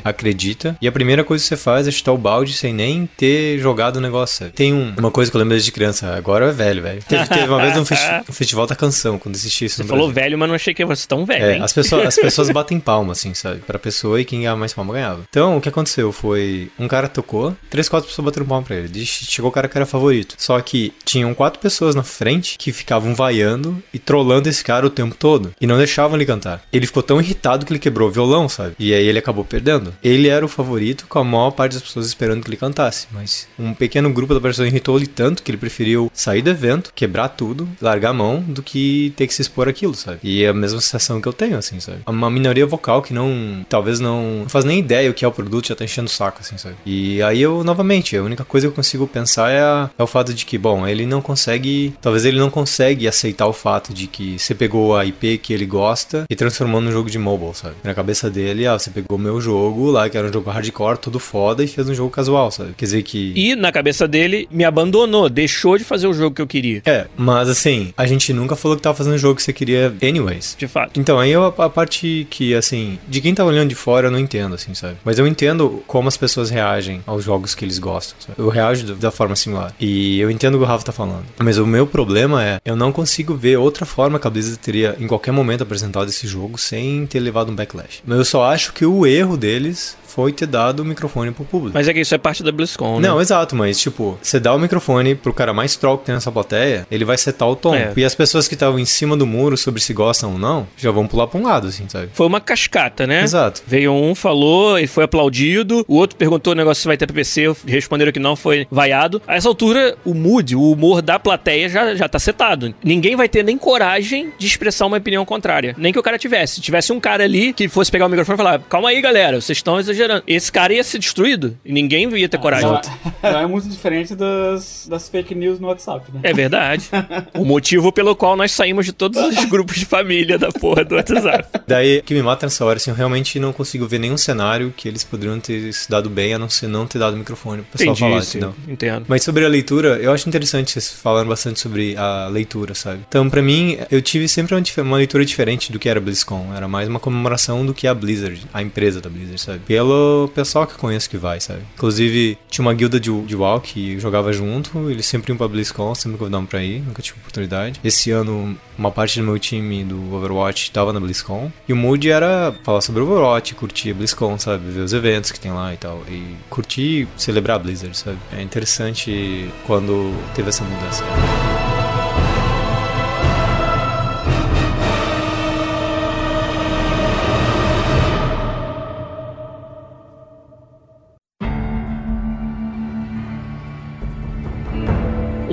acredita. E a primeira coisa que você faz é chutar o balde sem nem ter jogado o negócio. Tem um- uma coisa que eu lembro desde criança, agora é velho, velho. Teve, teve uma vez um, festi- um festival da canção, quando assisti isso Você falou Brasil. velho, mas não achei que fosse tão velho, É, hein? as pessoas, as pessoas batem palma, assim, sabe? Pra pessoa e quem ganhava mais palma ganhava. Então, o que aconteceu foi, um cara tocou, três, quatro pessoas bateram palma pra ele. Chegou o cara que era favorito. Só que tinham quatro pessoas na frente que ficavam vaiando e trollando esse cara o tempo todo. E não deixavam ele cantar. Ele ficou tão irritado que ele quebrou o violão, sabe? E aí ele acabou perdendo. Ele era o favorito com a maior parte das pessoas esperando que ele cantasse. Mas um pequeno grupo da pessoa irritou ele tanto que ele preferiu sair do evento, quebrar tudo, largar a mão, do que ter que se expor aquilo, sabe? E é a mesma sensação que eu tenho, assim, sabe? Uma minoria vocal que não, talvez não, não faz nem ideia o que é o produto, já tá enchendo o saco, assim, sabe? E aí eu, novamente, a única coisa que eu consigo pensar é, a- é o fato de que, bom, ele não consegue, talvez ele não consegue aceitar o fato de que você pegou a IP que ele gosta e transformou num jogo de mobile, sabe? Na cabeça dele, ah, você pegou meu jogo lá, que era um jogo hardcore, tudo foda, e fez um jogo casual, sabe? Quer dizer que... E na cabeça dele, me abandonou, deixou de fazer o jogo que eu queria. É, mas assim, a gente nunca falou que tava fazendo o jogo que você queria anyways. De fato. Então, aí eu, a parte que, assim, de quem tá olhando de fora eu não entendo, assim, sabe? Mas eu entendo como as pessoas reagem aos jogos que eles gostam, sabe? Eu reajo da forma similar. E eu entendo o que o Rafa tá falando. Mas o meu problema é, eu não consigo ver outra forma que a Blizzard teria, em qualquer momento, apresentado esse jogo sem ter levado um backlash. Mas eu só acho que o erro deles foi ter dado o microfone pro público. Mas é que isso é parte da BlizzCon, né? Não, exato, mas tipo, você dá o microfone pro cara mais troll que tem nessa plateia, ele vai setar o tom. É. E as pessoas que estavam em cima do muro sobre se gostam ou não, já vão pular pra um lado, assim, sabe? Foi uma cascata, né? Exato. Veio um, falou, ele foi aplaudido. O outro perguntou o negócio se vai ter PPC. Responderam que não, foi vaiado. A essa altura, o mood, o humor da plateia já, já tá setado. Ninguém vai ter nem coragem de expressar uma opinião contrária. Nem que o cara tivesse. Se tivesse um cara ali que fosse pegar o microfone e falar: calma aí, galera, vocês estão exagerando. Esse cara ia ser destruído. E ninguém ia ter coragem. Não, é- não é muito diferente das, das fake news no WhatsApp, né? É verdade. o motivo pelo qual nós saímos de todos os grupos de família da porra do WhatsApp. Daí, o que me mata nessa hora, assim, eu realmente não consigo ver nenhum cenário que eles poderiam ter se dado bem, a não ser não ter dado o microfone pro pessoal Entendi falar, isso. entendeu? Entendo. Mas sobre a leitura, eu acho interessante vocês falando bastante sobre a leitura, sabe? Então, pra mim, eu tive sempre uma, uma leitura diferente do que era BlizzCon. Era mais uma comemoração do que a Blizzard, a empresa da Blizzard, sabe? Pelo pessoal que eu conheço que vai, sabe? Inclusive, tinha uma guilda de, de WoW que jogava junto, eles sempre iam pra BlizzCon, sempre convidavam pra ir, nunca tive oportunidade. Esse ano, uma parte do meu time do Overwatch tava na BlizzCon. E o mood era falar sobre Overwatch, curtir a BlizzCon, sabe? Ver os eventos que tem lá e tal. E curtir, celebrar a Blizzard, sabe? É interessante quando teve essa mudança.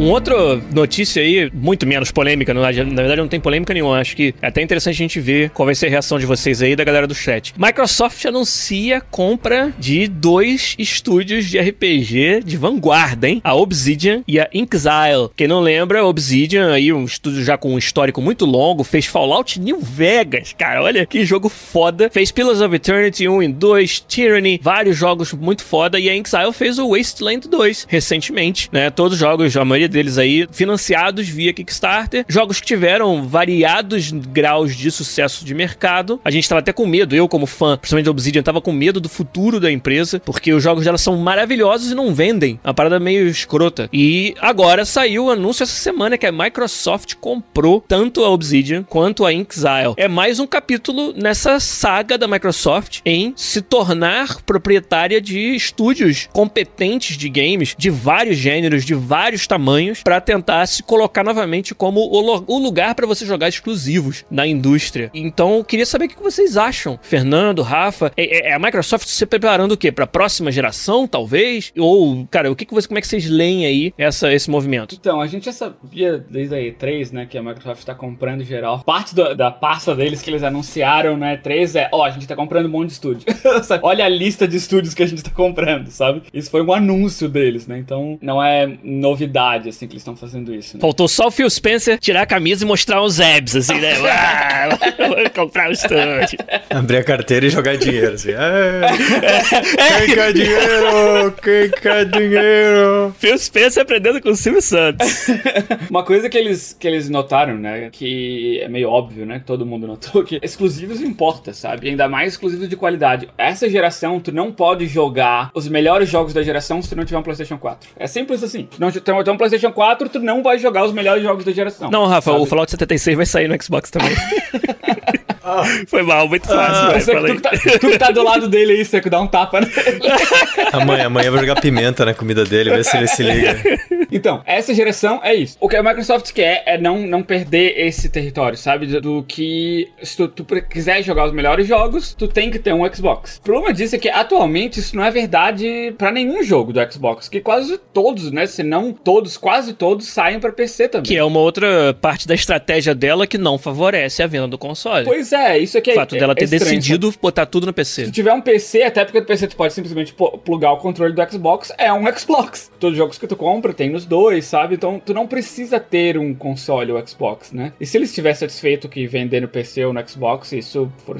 Um outro notícia aí, muito menos polêmica, na verdade, não tem polêmica nenhuma, acho que é até interessante a gente ver qual vai ser a reação de vocês aí, da galera do chat. Microsoft anuncia compra de dois estúdios de RPG de vanguarda, hein? A Obsidian e a Inxile. Quem não lembra, Obsidian aí, um estúdio já com um histórico muito longo, fez Fallout New Vegas, cara, olha que jogo foda. Fez Pillars of Eternity 1 e 2, Tyranny, vários jogos muito foda, e a Inxile fez o Wasteland 2 recentemente, né? Todos os jogos, a maioria deles aí financiados via Kickstarter. Jogos que tiveram variados graus de sucesso de mercado. A gente tava até com medo, eu como fã, principalmente da Obsidian, tava com medo do futuro da empresa, porque os jogos dela são maravilhosos e não vendem. Uma parada meio escrota. E agora saiu o anúncio essa semana que a Microsoft comprou tanto a Obsidian quanto a Inxile. É mais um capítulo nessa saga da Microsoft em se tornar proprietária de estúdios competentes de games de vários gêneros, de vários tamanhos, para tentar se colocar novamente como o, o lugar para você jogar exclusivos na indústria. Então, eu queria saber o que vocês acham, Fernando, Rafa. É, é, é a Microsoft se preparando o quê? Para a próxima geração, talvez? Ou, cara, o que, que você, como é que vocês leem aí essa, esse movimento? Então, a gente já sabia desde a E3, né, que a Microsoft está comprando geral. Parte do, da pasta deles que eles anunciaram na E3 é, ó, oh, a gente tá comprando um monte de estúdio. Olha a lista de estúdios que a gente tá comprando, sabe? Isso foi um anúncio deles, né? Então, não é novidade, assim, que eles estão fazendo isso. Né? Faltou só o Phil Spencer tirar a camisa e mostrar os abs, assim, né? Vou comprar o um estúdio. Abrir a carteira e jogar dinheiro, assim. É, quem quer dinheiro? Quem quer dinheiro? Phil Spencer aprendendo com o Silvio Santos. Uma coisa que eles, que eles notaram, né? Que é meio óbvio, né? Que todo mundo notou que exclusivos importa, sabe? Ainda mais exclusivos de qualidade. Essa geração, tu não pode jogar os melhores jogos da geração se tu não tiver um PlayStation 4. É simples assim. Não tiver um PlayStation 4, tu não vai jogar os melhores jogos da geração. Não, Rafa, sabe? o Fallout 76 vai sair no Xbox também. Ah. Foi mal, muito fácil. Ah, véio, tu, que tá, tu, que tá, do lado dele aí, você que dá um tapa nele. amanhã, amanhã eu vou jogar pimenta na comida dele, ver se ele se liga. Então, essa geração é isso. O que a Microsoft quer é não, não perder esse território, sabe? Do, do que se tu, tu, quiser jogar os melhores jogos, tu tem que ter um Xbox. O problema disso é que atualmente isso não é verdade para nenhum jogo do Xbox, que quase todos, né? Se não todos, quase todos saem para PC também. Que é uma outra parte da estratégia dela que não favorece a venda do console. Pois é, isso aqui é. O fato dela ter estranho, decidido sabe? botar tudo no PC. Se tiver um PC, até porque o PC tu pode simplesmente plugar o controle do Xbox, é um Xbox. Todos os jogos que tu compra tem nos dois, sabe? Então tu não precisa ter um console ou Xbox, né? E se eles estiverem satisfeitos que vender no PC ou no Xbox, isso for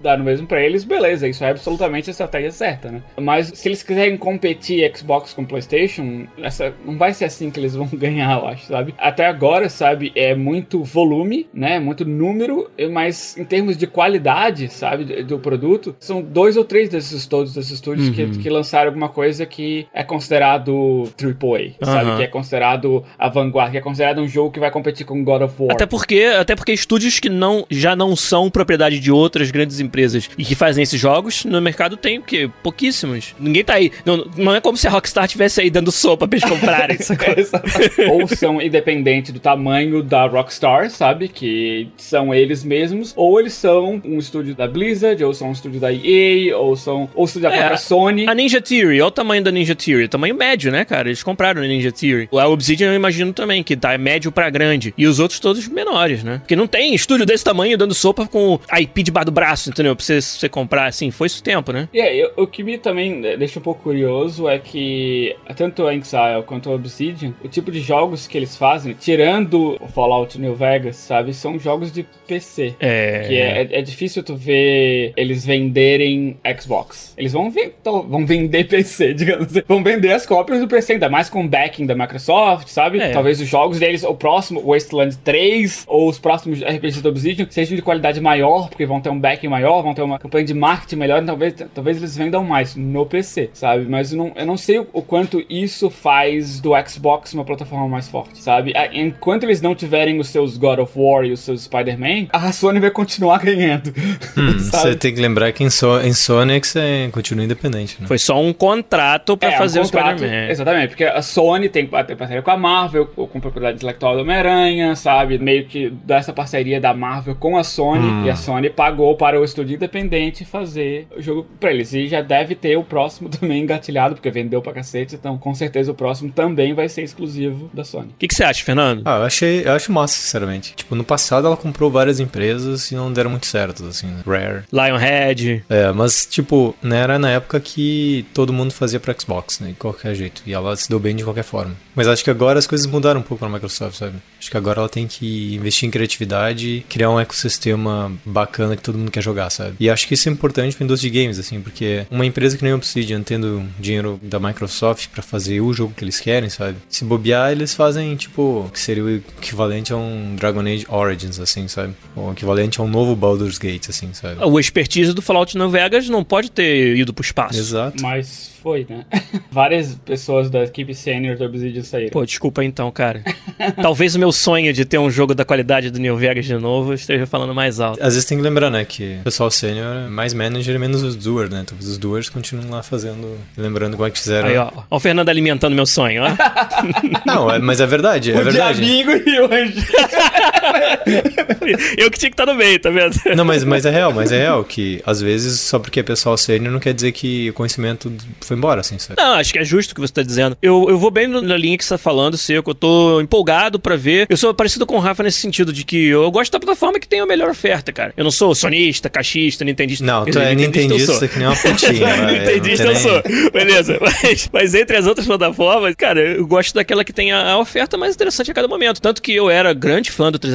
dar no mesmo para eles, beleza, isso é absolutamente a estratégia certa, né? Mas se eles quiserem competir Xbox com PlayStation, essa não vai ser assim que eles vão ganhar, eu acho, sabe? Até agora, sabe, é muito volume, né? Muito número, mas em termos de qualidade, sabe, do produto, são dois ou três desses todos desses estúdios uhum. que, que lançaram alguma coisa que é considerado AAA, uhum. sabe, que é considerado a vanguarda, que é considerado um jogo que vai competir com God of War. Até porque, até porque estúdios que não já não são propriedade de outras grandes empresas e que fazem esses jogos no mercado tem o quê? Pouquíssimos. Ninguém tá aí. Não, não é como se a Rockstar tivesse aí dando sopa pra eles comprarem. é, ou são independentes do tamanho da Rockstar, sabe, que são eles mesmos ou eles são um estúdio da Blizzard, ou são um estúdio da EA, ou são ou estúdio da é, própria Sony. A Ninja Theory, olha o tamanho da Ninja Theory, tamanho médio, né, cara? Eles compraram a Ninja Theory. A Obsidian eu imagino também, que tá médio pra grande. E os outros todos menores, né? Porque não tem estúdio desse tamanho dando sopa com a IP debaixo do braço, entendeu? Pra você, você comprar, assim, foi isso o tempo, né? E aí, o que me também deixa um pouco curioso é que tanto a Exile quanto a Obsidian, o tipo de jogos que eles fazem, tirando o Fallout New Vegas, sabe, são jogos de PC. É. Que é, é, é, difícil tu ver eles venderem Xbox. Eles vão, ver, vão vender PC, digamos assim. Vão vender as cópias do PC, ainda mais com backing da Microsoft, sabe? É. Talvez os jogos deles, o próximo Wasteland 3 ou os próximos RPGs do Obsidian sejam de qualidade maior, porque vão ter um backing maior, vão ter uma campanha de marketing melhor, então talvez, talvez eles vendam mais no PC, sabe? Mas eu não, eu não sei o quanto isso faz do Xbox uma plataforma mais forte, sabe? Enquanto eles não tiverem os seus God of War e os seus Spider-Man, a Sony vai continuar ganhando. Hum, você tem que lembrar que em, so em Sonic você continua independente, né? Foi só um contrato para é, fazer um o Spider-Man. Exatamente, porque a Sony tem, tem parceria com a Marvel, com propriedade intelectual do Homem-Aranha, sabe? Meio que dessa parceria da Marvel com a Sony, hum. e a Sony pagou para o estúdio independente fazer o jogo pra eles. E já deve ter o próximo também engatilhado, porque vendeu pra cacete, então com certeza o próximo também vai ser exclusivo da Sony. O que, que você acha, Fernando? Ah, eu achei, eu acho massa, sinceramente. Tipo, no passado ela comprou várias empresas e não deram muito certo, assim, né? Rare. Lionhead. É, mas, tipo, né, era na época que todo mundo fazia pra Xbox, né? De qualquer jeito. E ela se deu bem de qualquer forma. Mas acho que agora as coisas mudaram um pouco pra Microsoft, sabe? Acho que agora ela tem que investir em criatividade, criar um ecossistema bacana que todo mundo quer jogar, sabe? E acho que isso é importante pra indústria de games, assim, porque uma empresa que nem a Obsidian tendo dinheiro da Microsoft pra fazer o jogo que eles querem, sabe? Se bobear, eles fazem, tipo, que seria o equivalente a um Dragon Age Origins, assim, sabe? O equivalente a um novo Baldur's Gate, assim, sabe? O expertise do Fallout New Vegas não pode ter ido pro espaço. Exato. Mas foi, né? Várias pessoas da equipe sênior do Obsidian saíram. Pô, desculpa então, cara. Talvez o meu sonho de ter um jogo da qualidade do New Vegas de novo esteja falando mais alto. Às vezes tem que lembrar, né, que o pessoal sênior é mais manager e menos os doers, né? Talvez os doers continuem lá fazendo, lembrando como é que fizeram. Aí, ó. Ó o Fernando alimentando meu sonho, ó. Não, é- mas é verdade, é o verdade. Diabinho e o Anjo. eu que tinha que estar no meio, tá vendo? Não, mas, mas é real, mas é real que às vezes só porque é pessoal sênior não quer dizer que o conhecimento foi embora, assim, sabe? Não, acho que é justo o que você tá dizendo. Eu, eu vou bem na linha que você tá falando, Seco. Eu tô empolgado pra ver. Eu sou parecido com o Rafa nesse sentido de que eu gosto da plataforma que tem a melhor oferta, cara. Eu não sou sonista, caixista, nintendista. Não, tu é nintendista que nem uma putinha. Nintendista eu sou. Beleza. Mas, mas entre as outras plataformas, cara, eu gosto daquela que tem a, a oferta mais interessante a cada momento. Tanto que eu era grande fã do 360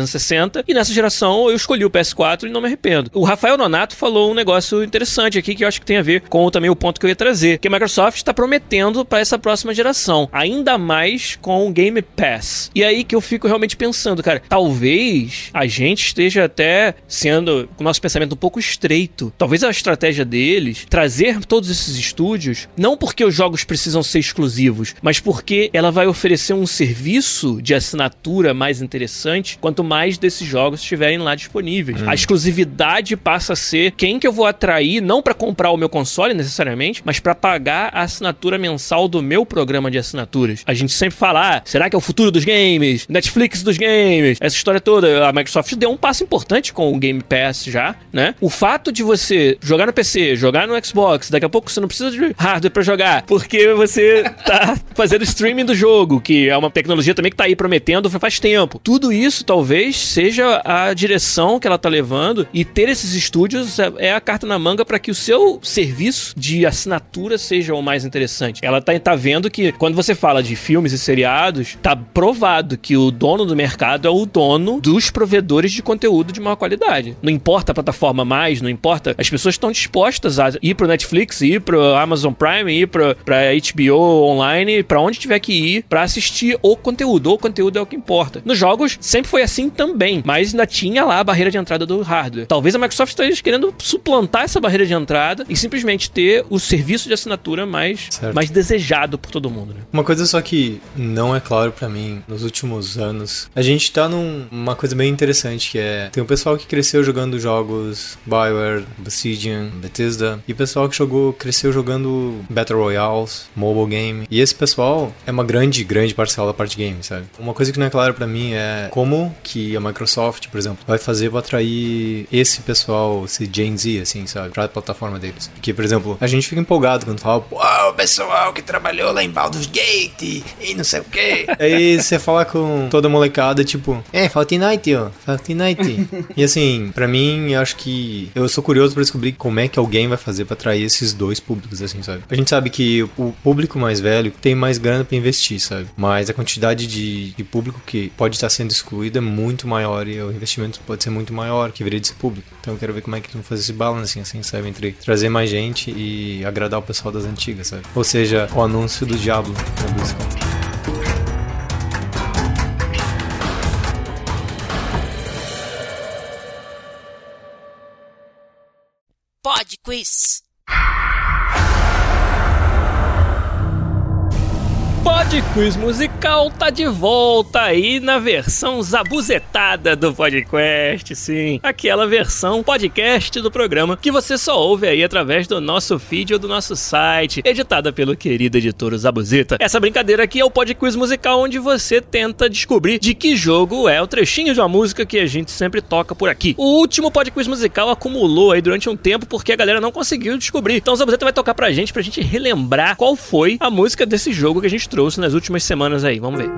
e nessa geração eu escolhi o PS4 e não me arrependo. O Rafael Nonato falou um negócio interessante aqui que eu acho que tem a ver com também o ponto que eu ia trazer, que a Microsoft está prometendo para essa próxima geração, ainda mais com o Game Pass. E aí que eu fico realmente pensando, cara, talvez a gente esteja até sendo com o nosso pensamento um pouco estreito. Talvez a estratégia deles trazer todos esses estúdios, não porque os jogos precisam ser exclusivos, mas porque ela vai oferecer um serviço de assinatura mais interessante quanto mais desses jogos estiverem lá disponíveis. A exclusividade passa a ser quem que eu vou atrair não para comprar o meu console necessariamente, mas para pagar a assinatura mensal do meu programa de assinaturas. A gente sempre fala, ah, será que é o futuro dos games? Netflix dos games? Essa história toda. A Microsoft deu um passo importante com o Game Pass já, né? O fato de você jogar no PC, jogar no Xbox, daqui a pouco você não precisa de hardware pra jogar, porque você tá fazendo streaming do jogo, que é uma tecnologia também que tá aí prometendo faz tempo. Tudo isso talvez seja a direção que ela tá levando e ter esses estúdios é- é a carta na manga para que o seu serviço de assinatura seja o mais interessante. Ela tá, tá vendo que quando você fala de filmes e seriados, tá provado que o dono do mercado é o dono dos provedores de conteúdo de maior qualidade. Não importa a plataforma mais, não importa. As pessoas estão dispostas a ir pro Netflix, ir pro Amazon Prime, ir pro, pra HBO online, pra onde tiver que ir pra assistir o conteúdo. O conteúdo é o que importa. Nos jogos sempre foi assim também, mas ainda tinha lá a barreira de entrada do hardware. Talvez a Microsoft esteja querendo suplantar essa barreira de entrada e simplesmente ter o serviço de assinatura mais, Certo. mais desejado por todo mundo, né? Uma coisa só que não é claro pra mim nos últimos anos, a gente tá numa coisa bem interessante que é tem o pessoal que cresceu jogando jogos Bioware, Obsidian, Bethesda e o pessoal que jogou cresceu jogando Battle Royales, mobile game e esse pessoal é uma grande grande parcela da parte game, sabe? Uma coisa que não é clara pra mim é como que a Microsoft, por exemplo, vai fazer pra atrair esse pessoal, esse Gen Z assim, sabe, pra plataforma deles. Porque, por exemplo, a gente fica empolgado quando fala, o pessoal que trabalhou lá em Baldur's Gate e não sei o quê. Aí você fala com toda a molecada, tipo, é, Fortnite, ó, Fortnite. e assim, pra mim, eu acho que eu sou curioso pra descobrir como é que alguém vai fazer pra atrair esses dois públicos, assim, sabe? A gente sabe que o público mais velho tem mais grana pra investir, sabe? Mas a quantidade de, de público que pode estar sendo excluído é muito maior e o investimento pode ser muito maior que viria desse público. Então eu quero ver como é que eles vão fazer esse balance, assim, sabe? Entre trazer mais gente e agradar o pessoal das antigas, sabe? Ou seja, o anúncio do Diablo na BlizzCon. Pod Quiz. Pod Quiz Musical tá de volta aí na versão zabuzetada do podcast, sim. Aquela versão podcast do programa que você só ouve aí através do nosso feed ou do nosso site, editada pelo querido editor Zabuzeta. Essa brincadeira aqui é o Pod Quiz Musical onde você tenta descobrir de que jogo é o trechinho de uma música que a gente sempre toca por aqui. O último Pod Quiz Musical acumulou aí durante um tempo porque a galera não conseguiu descobrir. Então o Zabuzeta vai tocar pra gente, pra gente relembrar qual foi a música desse jogo que a gente trouxe nas últimas semanas aí. Vamos ver.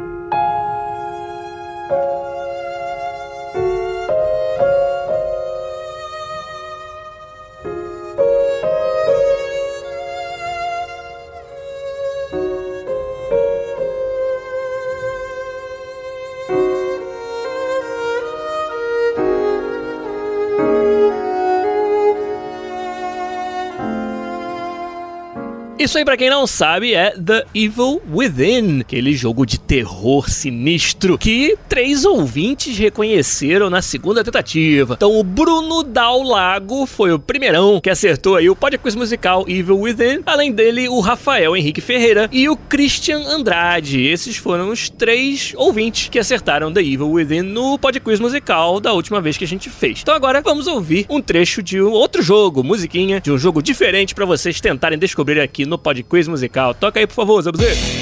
Isso aí, pra quem não sabe, é The Evil Within, aquele jogo de terror sinistro que três ouvintes reconheceram na segunda tentativa. Então, o Bruno Dal Lago foi o primeirão que acertou aí o podcast musical Evil Within. Além dele, o Rafael Henrique Ferreira e o Christian Andrade. Esses foram os três ouvintes que acertaram The Evil Within no podcast musical da última vez que a gente fez. Então, agora vamos ouvir um trecho de um outro jogo, musiquinha, de um jogo diferente para vocês tentarem descobrir aqui no podcast musical. Toca aí, por favor, Zabuzê.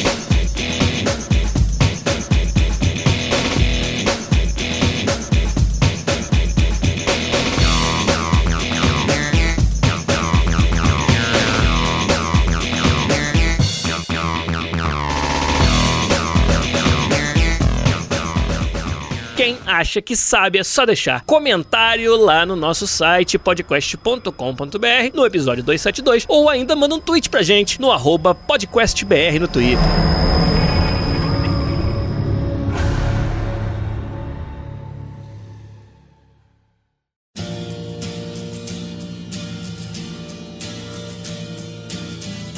Acha que sabe é só deixar comentário lá no nosso site podcast.com.br no episódio 272 ou ainda manda um tweet pra gente no arroba podcastbr no Twitter.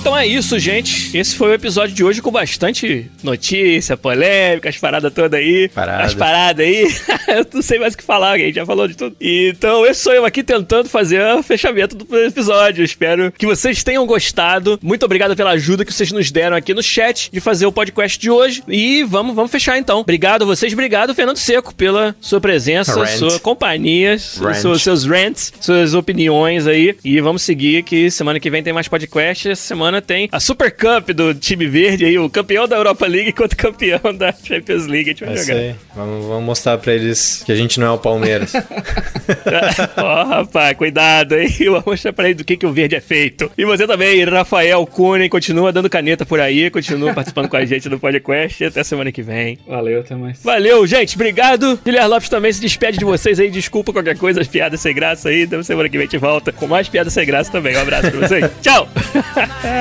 Então é isso, gente. Esse foi o episódio de hoje com bastante notícia, polêmica, as paradas todas aí. Parada. As paradas aí. eu não sei mais o que falar, a gente já falou de tudo. Então, esse sou eu aqui tentando fazer o fechamento do episódio. Espero que vocês tenham gostado. Muito obrigado pela ajuda que vocês nos deram aqui no chat de fazer o podcast de hoje. E vamos, vamos fechar então. Obrigado a vocês, obrigado, Fernando Seco, pela sua presença, Rant. sua companhia, Rant. seus, seus rants, suas opiniões aí. E vamos seguir que semana que vem tem mais podcast. Essa semana tem a Super Cup do time verde aí, o campeão da Europa League contra o campeão da Champions League. A gente vai É jogar. aí. Vamos, vamos mostrar pra eles que a gente não é o Palmeiras. Ó, rapaz, cuidado aí. Vou mostrar pra ele do que, que o verde é feito. E você também, Rafael Kunen, continua dando caneta por aí, continua participando com a gente do podcast. Até semana que vem. Valeu, até mais. Valeu, gente. Obrigado. Guilherme Lopes também se despede de vocês aí. Desculpa qualquer coisa, as piadas sem graça aí. Então semana que vem a gente volta com mais piadas sem graça também. Um abraço pra vocês. Tchau.